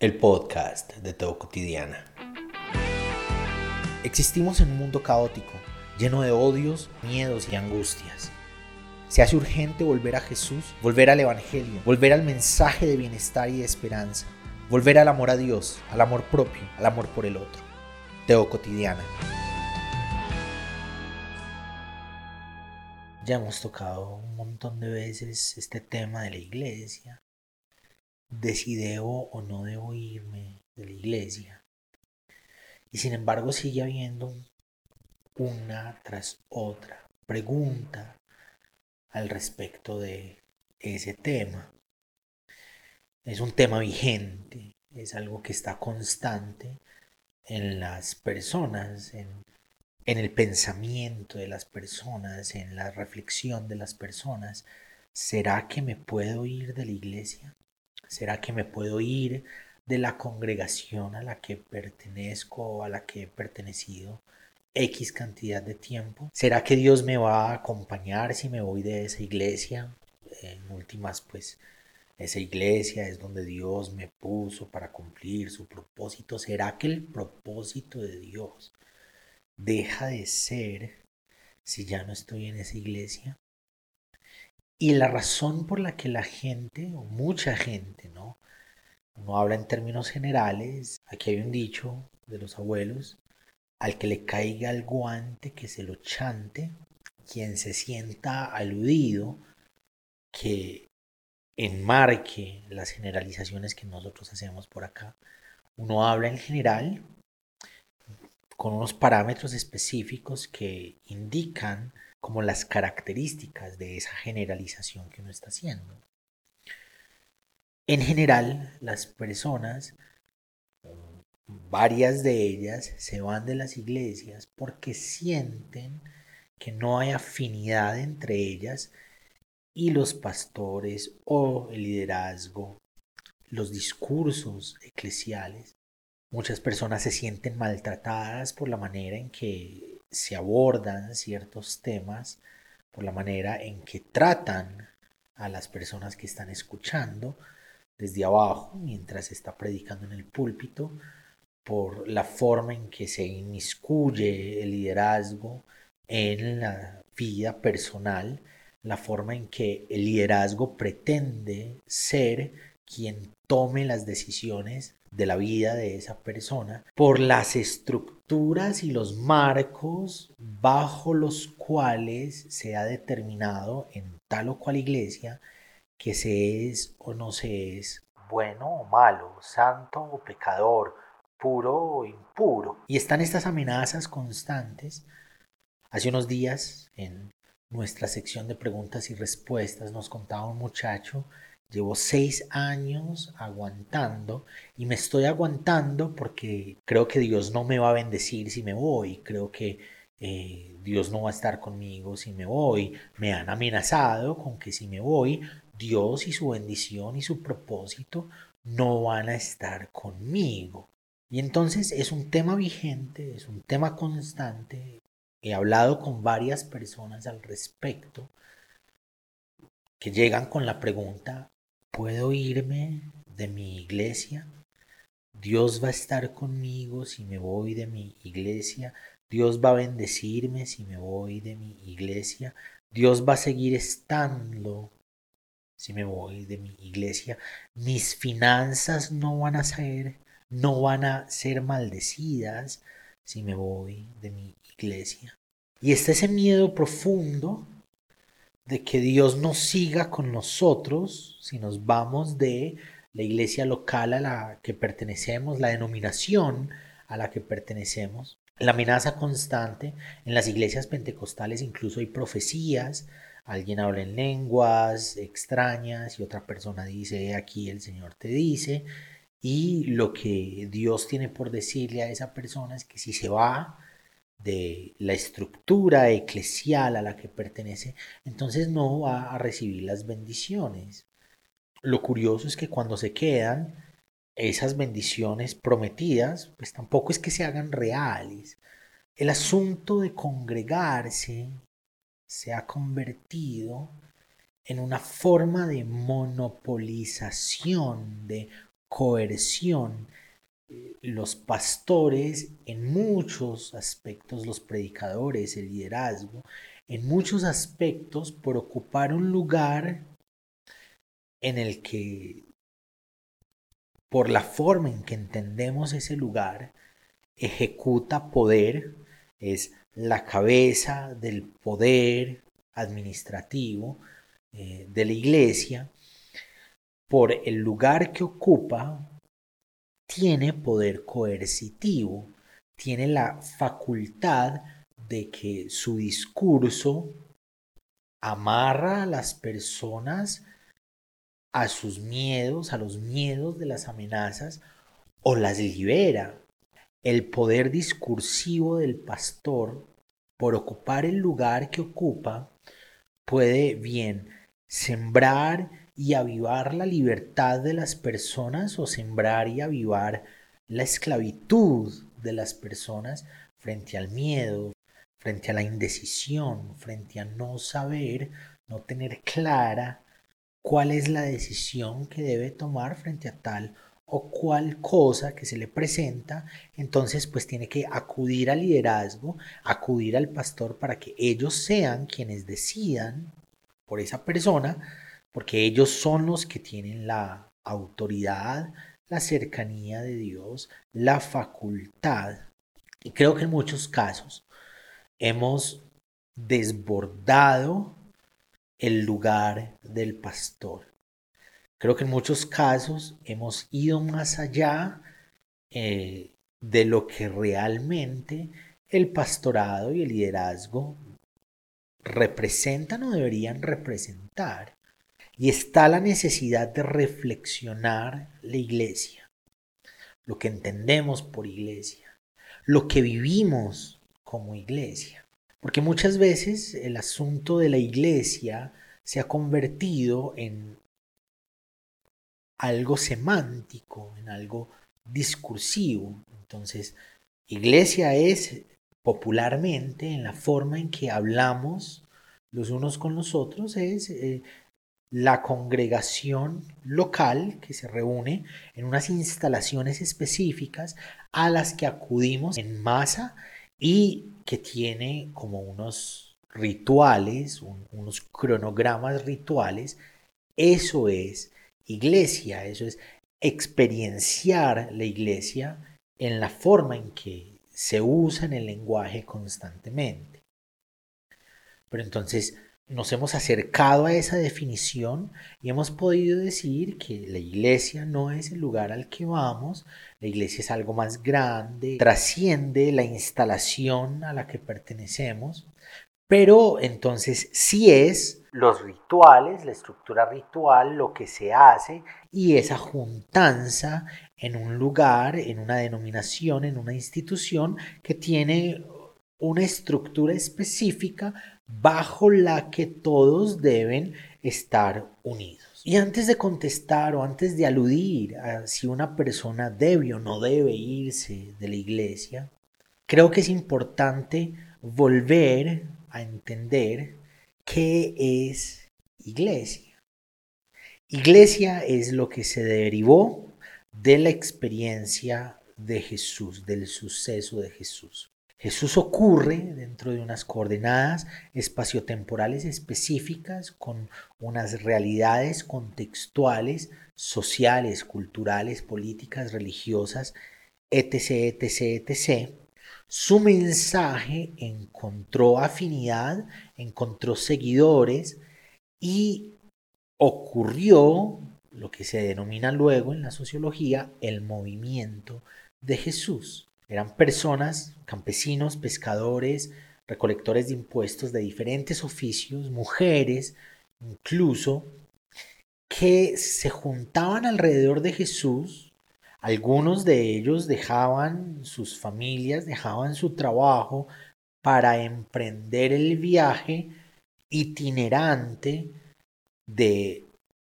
el podcast de Todo Cotidiana. Existimos en un mundo caótico, lleno de odios, miedos y angustias. Se hace urgente volver a Jesús, volver al Evangelio, volver al mensaje de bienestar y de esperanza, volver al amor a Dios, al amor propio, al amor por el otro. Teo Cotidiana. Ya hemos tocado un montón de veces este tema de la iglesia, de si debo o no debo irme de la iglesia. Y sin embargo sigue habiendo una tras otra pregunta al respecto de ese tema. Es un tema vigente, es algo que está constante en las personas, en, en el pensamiento de las personas, en la reflexión de las personas. ¿Será que me puedo ir de la iglesia? ¿Será que me puedo ir de la congregación a la que pertenezco o a la que he pertenecido X cantidad de tiempo? ¿Será que Dios me va a acompañar si me voy de esa iglesia? En últimas, pues esa iglesia es donde Dios me puso para cumplir su propósito. ¿Será que el propósito de Dios deja de ser si ya no estoy en esa iglesia? Y la razón por la que la gente, o mucha gente, ¿no? No habla en términos generales, aquí hay un dicho de los abuelos, al que le caiga el guante que se lo chante, quien se sienta aludido, que enmarque las generalizaciones que nosotros hacemos por acá. Uno habla en general con unos parámetros específicos que indican como las características de esa generalización que uno está haciendo. En general, las personas, varias de ellas, se van de las iglesias porque sienten que no hay afinidad entre ellas y los pastores o el liderazgo, los discursos eclesiales. Muchas personas se sienten maltratadas por la manera en que se abordan ciertos temas por la manera en que tratan a las personas que están escuchando desde abajo mientras se está predicando en el púlpito, por la forma en que se inmiscuye el liderazgo en la vida personal, la forma en que el liderazgo pretende ser quien tome las decisiones de la vida de esa persona por las estructuras y los marcos bajo los cuales se ha determinado en tal o cual iglesia que se es o no se es bueno o malo, santo o pecador, puro o impuro. Y están estas amenazas constantes. Hace unos días en nuestra sección de preguntas y respuestas nos contaba un muchacho Llevo seis años aguantando y me estoy aguantando porque creo que Dios no me va a bendecir si me voy, creo que eh, Dios no va a estar conmigo si me voy, me han amenazado con que si me voy, Dios y su bendición y su propósito no van a estar conmigo. Y entonces es un tema vigente, es un tema constante. He hablado con varias personas al respecto que llegan con la pregunta, puedo irme de mi iglesia. Dios va a estar conmigo si me voy de mi iglesia. Dios va a bendecirme si me voy de mi iglesia. Dios va a seguir estando si me voy de mi iglesia. Mis finanzas no van a ser, no van a ser maldecidas si me voy de mi iglesia. Y está ese miedo profundo de que Dios nos siga con nosotros si nos vamos de la iglesia local a la que pertenecemos, la denominación a la que pertenecemos. La amenaza constante en las iglesias pentecostales incluso hay profecías, alguien habla en lenguas extrañas y otra persona dice, aquí el Señor te dice, y lo que Dios tiene por decirle a esa persona es que si se va, de la estructura eclesial a la que pertenece, entonces no va a recibir las bendiciones. Lo curioso es que cuando se quedan esas bendiciones prometidas, pues tampoco es que se hagan reales. El asunto de congregarse se ha convertido en una forma de monopolización, de coerción. Los pastores, en muchos aspectos, los predicadores, el liderazgo, en muchos aspectos, por ocupar un lugar en el que, por la forma en que entendemos ese lugar, ejecuta poder, es la cabeza del poder administrativo eh, de la iglesia, por el lugar que ocupa, tiene poder coercitivo, tiene la facultad de que su discurso amarra a las personas a sus miedos, a los miedos de las amenazas, o las libera. El poder discursivo del pastor, por ocupar el lugar que ocupa, puede bien sembrar y avivar la libertad de las personas o sembrar y avivar la esclavitud de las personas frente al miedo, frente a la indecisión, frente a no saber, no tener clara cuál es la decisión que debe tomar frente a tal o cual cosa que se le presenta, entonces pues tiene que acudir al liderazgo, acudir al pastor para que ellos sean quienes decidan por esa persona, porque ellos son los que tienen la autoridad, la cercanía de Dios, la facultad. Y creo que en muchos casos hemos desbordado el lugar del pastor. Creo que en muchos casos hemos ido más allá eh, de lo que realmente el pastorado y el liderazgo representan o deberían representar. Y está la necesidad de reflexionar la iglesia, lo que entendemos por iglesia, lo que vivimos como iglesia. Porque muchas veces el asunto de la iglesia se ha convertido en algo semántico, en algo discursivo. Entonces, iglesia es popularmente en la forma en que hablamos los unos con los otros, es eh, la congregación local que se reúne en unas instalaciones específicas a las que acudimos en masa y que tiene como unos rituales, unos cronogramas rituales. Eso es iglesia, eso es experienciar la iglesia en la forma en que se usa en el lenguaje constantemente. Pero entonces nos hemos acercado a esa definición y hemos podido decir que la iglesia no es el lugar al que vamos, la iglesia es algo más grande, trasciende la instalación a la que pertenecemos, pero entonces sí es los rituales, la estructura ritual, lo que se hace y esa juntanza en un lugar, en una denominación, en una institución que tiene una estructura específica bajo la que todos deben estar unidos. Y antes de contestar o antes de aludir a si una persona debe o no debe irse de la iglesia, creo que es importante volver a entender qué es iglesia. Iglesia es lo que se derivó de la experiencia de Jesús, del suceso de Jesús. Jesús ocurre dentro de unas coordenadas espaciotemporales específicas con unas realidades contextuales, sociales, culturales, políticas, religiosas, etc., etc., etc. Su mensaje encontró afinidad, encontró seguidores y ocurrió lo que se denomina luego en la sociología el movimiento de Jesús. Eran personas, campesinos, pescadores, recolectores de impuestos de diferentes oficios, mujeres, incluso, que se juntaban alrededor de Jesús. Algunos de ellos dejaban sus familias, dejaban su trabajo para emprender el viaje itinerante de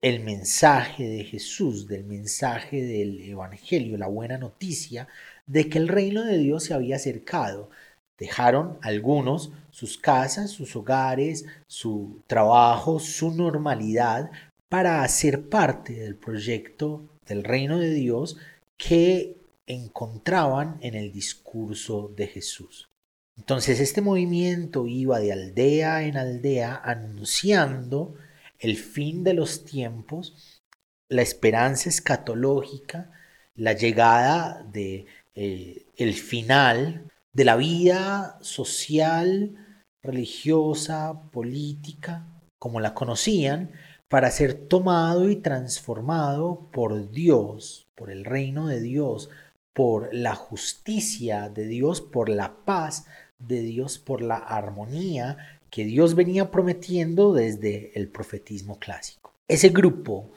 el mensaje de Jesús, del mensaje del Evangelio, la buena noticia de que el reino de Dios se había acercado. Dejaron algunos sus casas, sus hogares, su trabajo, su normalidad para hacer parte del proyecto del reino de Dios que encontraban en el discurso de Jesús. Entonces este movimiento iba de aldea en aldea anunciando el fin de los tiempos, la esperanza escatológica, la llegada de eh, el final de la vida social, religiosa, política, como la conocían, para ser tomado y transformado por Dios, por el reino de Dios, por la justicia de Dios, por la paz de Dios, por la armonía que Dios venía prometiendo desde el profetismo clásico. Ese grupo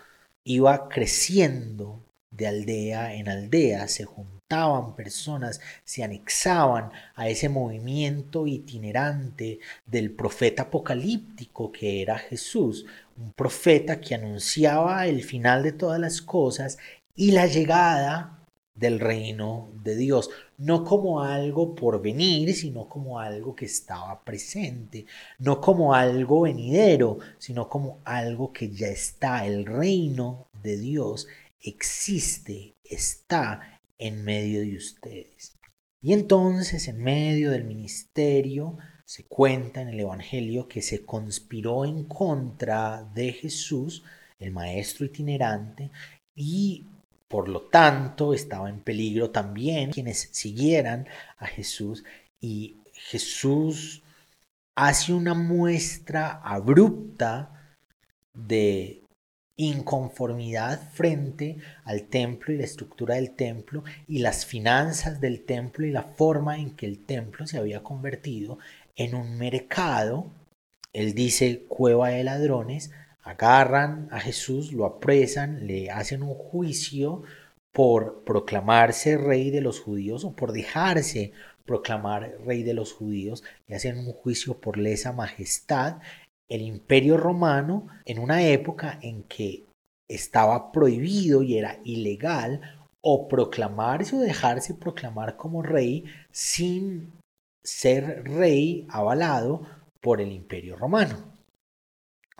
iba creciendo de aldea en aldea, se juntaban personas, se anexaban a ese movimiento itinerante del profeta apocalíptico que era Jesús, un profeta que anunciaba el final de todas las cosas y la llegada del reino de Dios, no como algo por venir, sino como algo que estaba presente, no como algo venidero, sino como algo que ya está. El reino de Dios existe, está en medio de ustedes. Y entonces, en medio del ministerio, se cuenta en el Evangelio que se conspiró en contra de Jesús, el maestro itinerante, y por lo tanto, estaba en peligro también quienes siguieran a Jesús y Jesús hace una muestra abrupta de inconformidad frente al templo y la estructura del templo y las finanzas del templo y la forma en que el templo se había convertido en un mercado. Él dice cueva de ladrones, agarran a Jesús, lo apresan, le hacen un juicio por proclamarse rey de los judíos o por dejarse proclamar rey de los judíos, le hacen un juicio por lesa majestad. El imperio romano, en una época en que estaba prohibido y era ilegal o proclamarse o dejarse proclamar como rey sin ser rey avalado por el imperio romano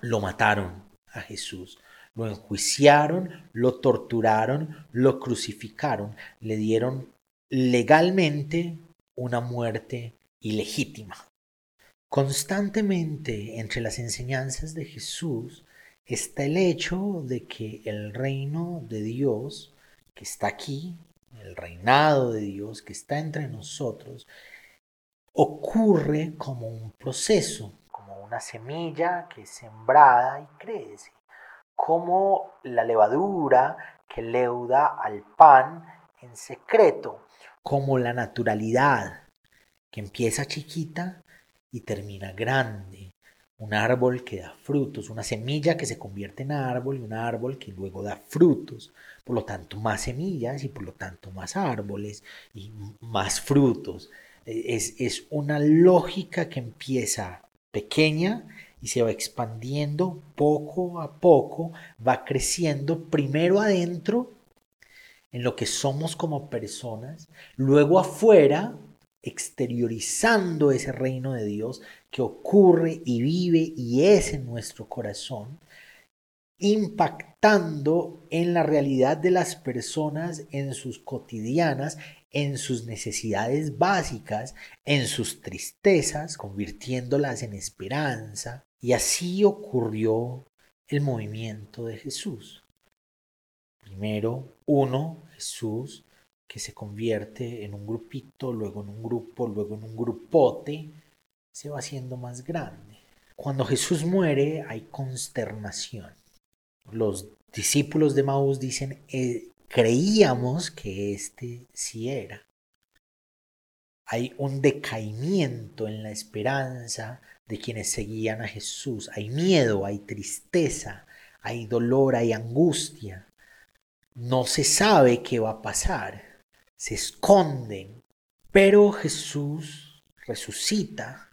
lo mataron a Jesús. Lo enjuiciaron, lo torturaron, lo crucificaron, le dieron legalmente una muerte ilegítima. Constantemente entre las enseñanzas de Jesús está el hecho de que el reino de Dios que está aquí, el reinado de Dios que está entre nosotros, ocurre como un proceso, una semilla que es sembrada y crece, como la levadura que leuda al pan en secreto, como la naturalidad que empieza chiquita y termina grande, un árbol que da frutos, una semilla que se convierte en árbol y un árbol que luego da frutos, por lo tanto más semillas y por lo tanto más árboles y más frutos. Es, es una lógica que empieza pequeña y se va expandiendo poco a poco, va creciendo primero adentro en lo que somos como personas, luego afuera, exteriorizando ese reino de Dios que ocurre y vive y es en nuestro corazón, impactando en la realidad de las personas en sus cotidianas, en sus necesidades básicas, en sus tristezas, convirtiéndolas en esperanza. Y así ocurrió el movimiento de Jesús. Primero, uno, Jesús, que se convierte en un grupito, luego en un grupo, luego en un grupote, se va haciendo más grande. Cuando Jesús muere hay consternación. Los discípulos de Maús dicen, eh, creíamos que este sí era. Hay un decaimiento en la esperanza de quienes seguían a Jesús. Hay miedo, hay tristeza, hay dolor, hay angustia. No se sabe qué va a pasar. Se esconden. Pero Jesús resucita,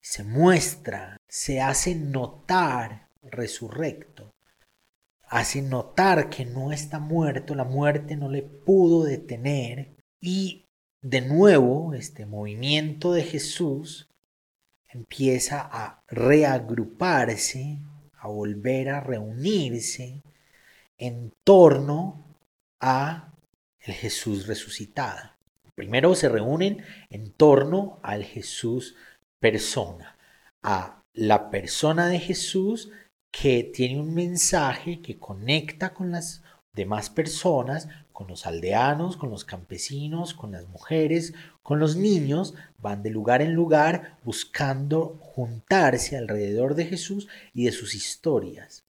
se muestra, se hace notar resurrecto hace notar que no está muerto, la muerte no le pudo detener y de nuevo este movimiento de Jesús empieza a reagruparse, a volver a reunirse en torno a el Jesús resucitado. Primero se reúnen en torno al Jesús persona, a la persona de Jesús que tiene un mensaje que conecta con las demás personas, con los aldeanos, con los campesinos, con las mujeres, con los niños, van de lugar en lugar buscando juntarse alrededor de Jesús y de sus historias.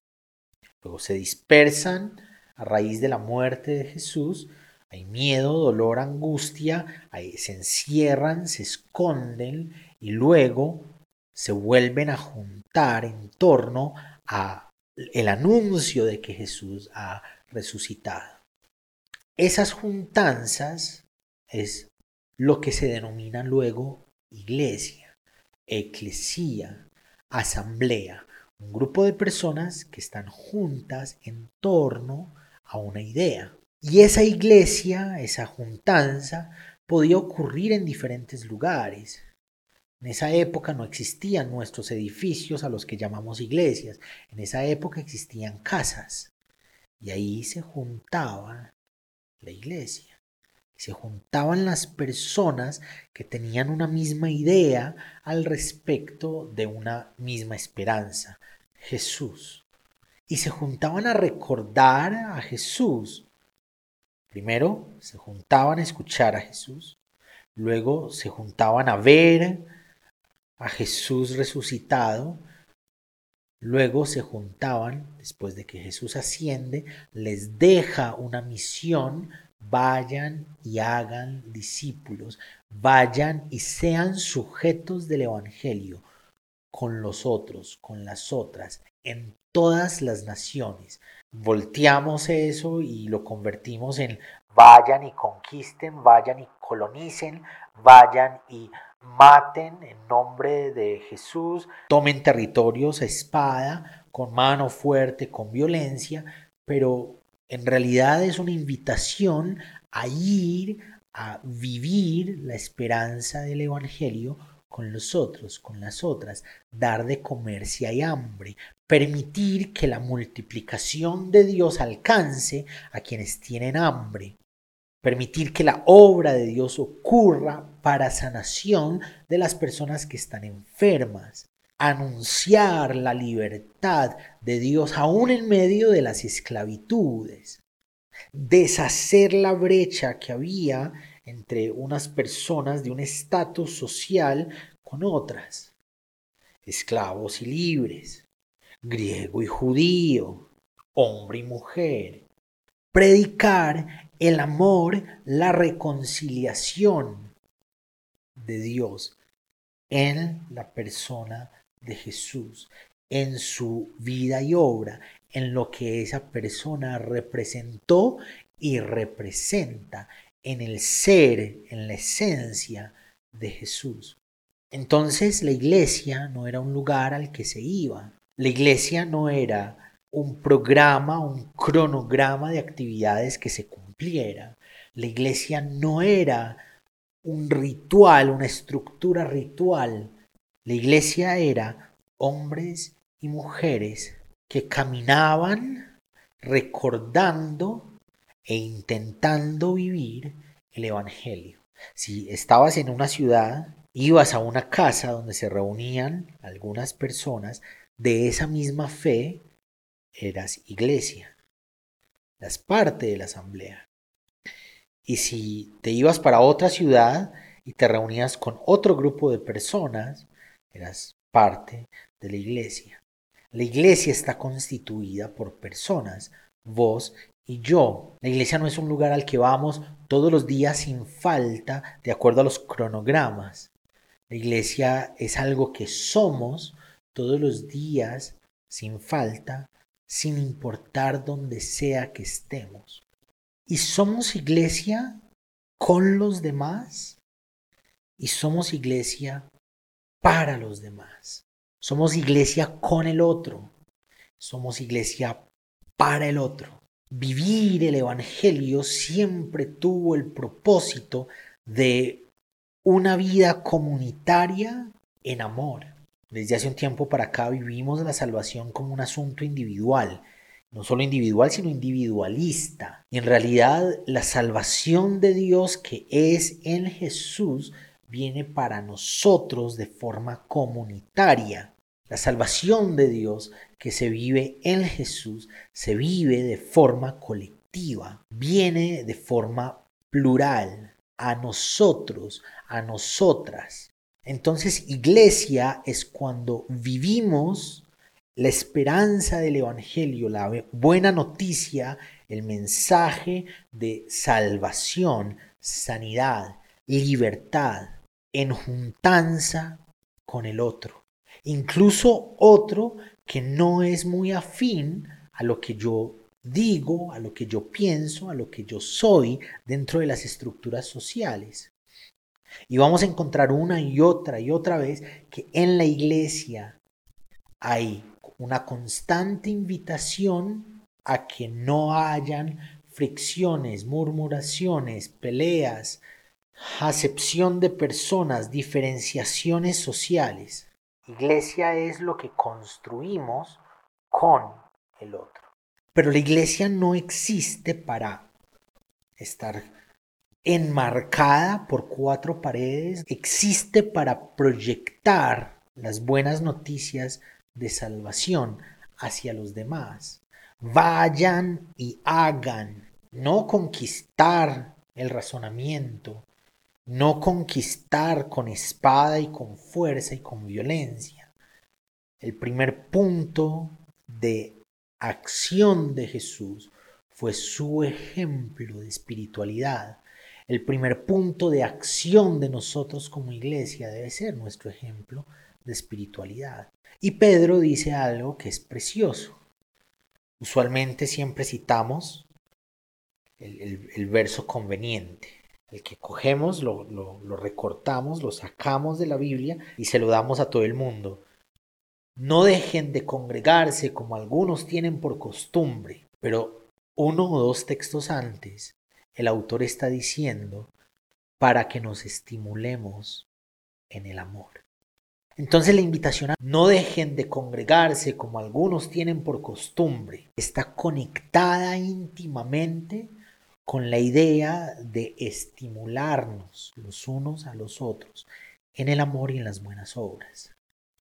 Luego se dispersan a raíz de la muerte de Jesús, hay miedo, dolor, angustia, se encierran, se esconden y luego se vuelven a juntar en torno a el anuncio de que Jesús ha resucitado. Esas juntanzas es lo que se denomina luego iglesia, eclesía, asamblea, un grupo de personas que están juntas en torno a una idea. Y esa iglesia, esa juntanza, podía ocurrir en diferentes lugares. En esa época no existían nuestros edificios a los que llamamos iglesias. En esa época existían casas. Y ahí se juntaba la iglesia. Se juntaban las personas que tenían una misma idea al respecto de una misma esperanza, Jesús. Y se juntaban a recordar a Jesús. Primero se juntaban a escuchar a Jesús. Luego se juntaban a ver a Jesús resucitado Luego se juntaban, después de que Jesús asciende, les deja una misión, vayan y hagan discípulos, vayan y sean sujetos del Evangelio con los otros, con las otras, en todas las naciones. Volteamos eso y lo convertimos en vayan y conquisten, vayan y colonicen, vayan y maten en nombre de Jesús, tomen territorios a espada, con mano fuerte, con violencia, pero en realidad es una invitación a ir a vivir la esperanza del Evangelio con los otros, con las otras, dar de comer si hay hambre, permitir que la multiplicación de Dios alcance a quienes tienen hambre, permitir que la obra de Dios ocurra para sanación de las personas que están enfermas, anunciar la libertad de Dios aún en medio de las esclavitudes, deshacer la brecha que había entre unas personas de un estatus social con otras, esclavos y libres, griego y judío, hombre y mujer, predicar el amor, la reconciliación de Dios en la persona de Jesús, en su vida y obra, en lo que esa persona representó y representa en el ser, en la esencia de Jesús. Entonces la iglesia no era un lugar al que se iba, la iglesia no era un programa, un cronograma de actividades que se la iglesia no era un ritual, una estructura ritual. La iglesia era hombres y mujeres que caminaban recordando e intentando vivir el Evangelio. Si estabas en una ciudad, ibas a una casa donde se reunían algunas personas de esa misma fe, eras iglesia, eras parte de la asamblea. Y si te ibas para otra ciudad y te reunías con otro grupo de personas, eras parte de la iglesia. La iglesia está constituida por personas, vos y yo. La iglesia no es un lugar al que vamos todos los días sin falta, de acuerdo a los cronogramas. La iglesia es algo que somos todos los días sin falta, sin importar donde sea que estemos. Y somos iglesia con los demás y somos iglesia para los demás. Somos iglesia con el otro. Somos iglesia para el otro. Vivir el Evangelio siempre tuvo el propósito de una vida comunitaria en amor. Desde hace un tiempo para acá vivimos la salvación como un asunto individual no solo individual, sino individualista. En realidad la salvación de Dios que es en Jesús viene para nosotros de forma comunitaria. La salvación de Dios que se vive en Jesús se vive de forma colectiva, viene de forma plural, a nosotros, a nosotras. Entonces iglesia es cuando vivimos la esperanza del Evangelio, la buena noticia, el mensaje de salvación, sanidad, libertad, en juntanza con el otro. Incluso otro que no es muy afín a lo que yo digo, a lo que yo pienso, a lo que yo soy dentro de las estructuras sociales. Y vamos a encontrar una y otra y otra vez que en la iglesia hay una constante invitación a que no hayan fricciones, murmuraciones, peleas, acepción de personas, diferenciaciones sociales. Iglesia es lo que construimos con el otro. Pero la iglesia no existe para estar enmarcada por cuatro paredes, existe para proyectar las buenas noticias de salvación hacia los demás. Vayan y hagan, no conquistar el razonamiento, no conquistar con espada y con fuerza y con violencia. El primer punto de acción de Jesús fue su ejemplo de espiritualidad. El primer punto de acción de nosotros como iglesia debe ser nuestro ejemplo de espiritualidad. Y Pedro dice algo que es precioso. Usualmente siempre citamos el, verso conveniente el que cogemos, lo, lo, recortamos, lo sacamos de la Biblia y se lo damos a todo el mundo. No dejen de congregarse como algunos tienen por costumbre, pero uno o dos textos antes, el autor está diciendo para que nos estimulemos en el amor. Entonces la invitación a no dejen de congregarse como algunos tienen por costumbre está conectada íntimamente con la idea de estimularnos los unos a los otros en el amor y en las buenas obras.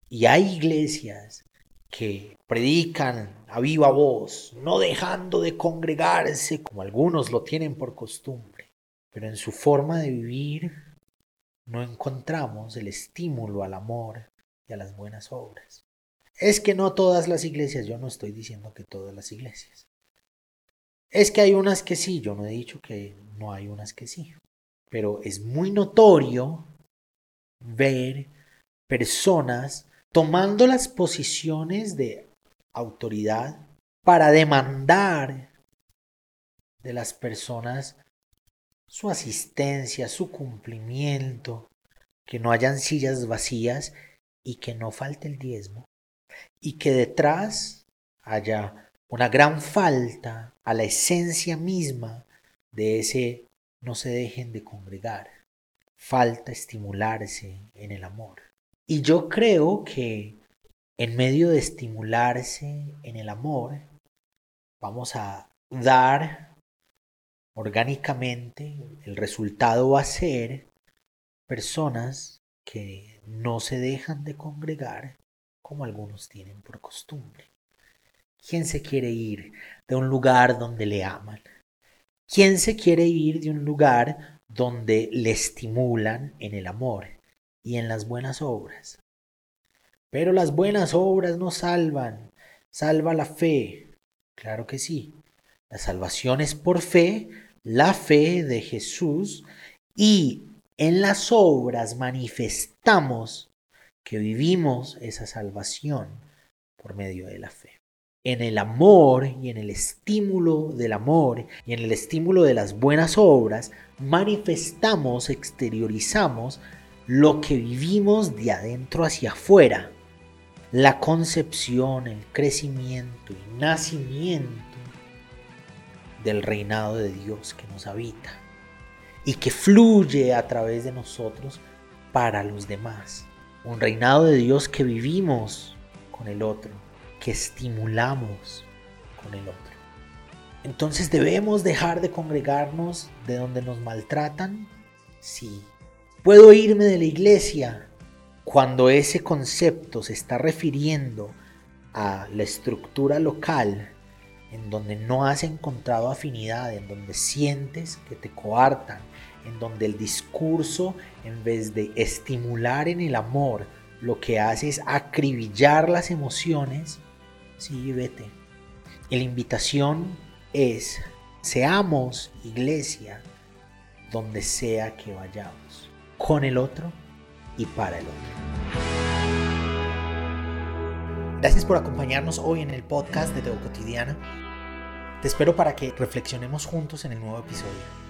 Y hay iglesias que predican a viva voz, no dejando de congregarse como algunos lo tienen por costumbre, pero en su forma de vivir no encontramos el estímulo al amor y a las buenas obras. Es que no todas las iglesias, yo no estoy diciendo que todas las iglesias, es que hay unas que sí, yo no he dicho que no hay unas que sí, pero es muy notorio ver personas tomando las posiciones de autoridad para demandar de las personas su asistencia, su cumplimiento, que no hayan sillas vacías y que no falte el diezmo, y que detrás haya una gran falta a la esencia misma de ese no se dejen de congregar. Falta estimularse en el amor. Y yo creo que en medio de estimularse en el amor, vamos a dar orgánicamente, el resultado va a ser personas que no se dejan de congregar como algunos tienen por costumbre. ¿Quién se quiere ir de un lugar donde le aman? ¿Quién se quiere ir de un lugar donde le estimulan en el amor y en las buenas obras? Pero las buenas obras no salvan, salva la fe. Claro que sí. La salvación es por fe, la fe de Jesús y en las obras manifestamos que vivimos esa salvación por medio de la fe en el amor y en el estímulo del amor y en el estímulo de las buenas obras, manifestamos, exteriorizamos lo que vivimos de adentro hacia afuera. La concepción, el crecimiento y nacimiento del reinado de Dios que nos habita y que fluye a través de nosotros para los demás. Un reinado de Dios que vivimos con el otro que estimulamos con el otro. Entonces debemos dejar de congregarnos de donde nos maltratan. Sí. Puedo irme de la iglesia cuando ese concepto se está refiriendo a la estructura local en donde no has encontrado afinidad, en donde sientes que te coartan, en donde el discurso, en vez de estimular en el amor, lo que hace es acribillar las emociones, sí, vete. La invitación es, seamos iglesia donde sea que vayamos, con el otro y para el otro. Gracias por acompañarnos hoy en el podcast de Teo Cotidiana. Te espero para que reflexionemos juntos en el nuevo episodio.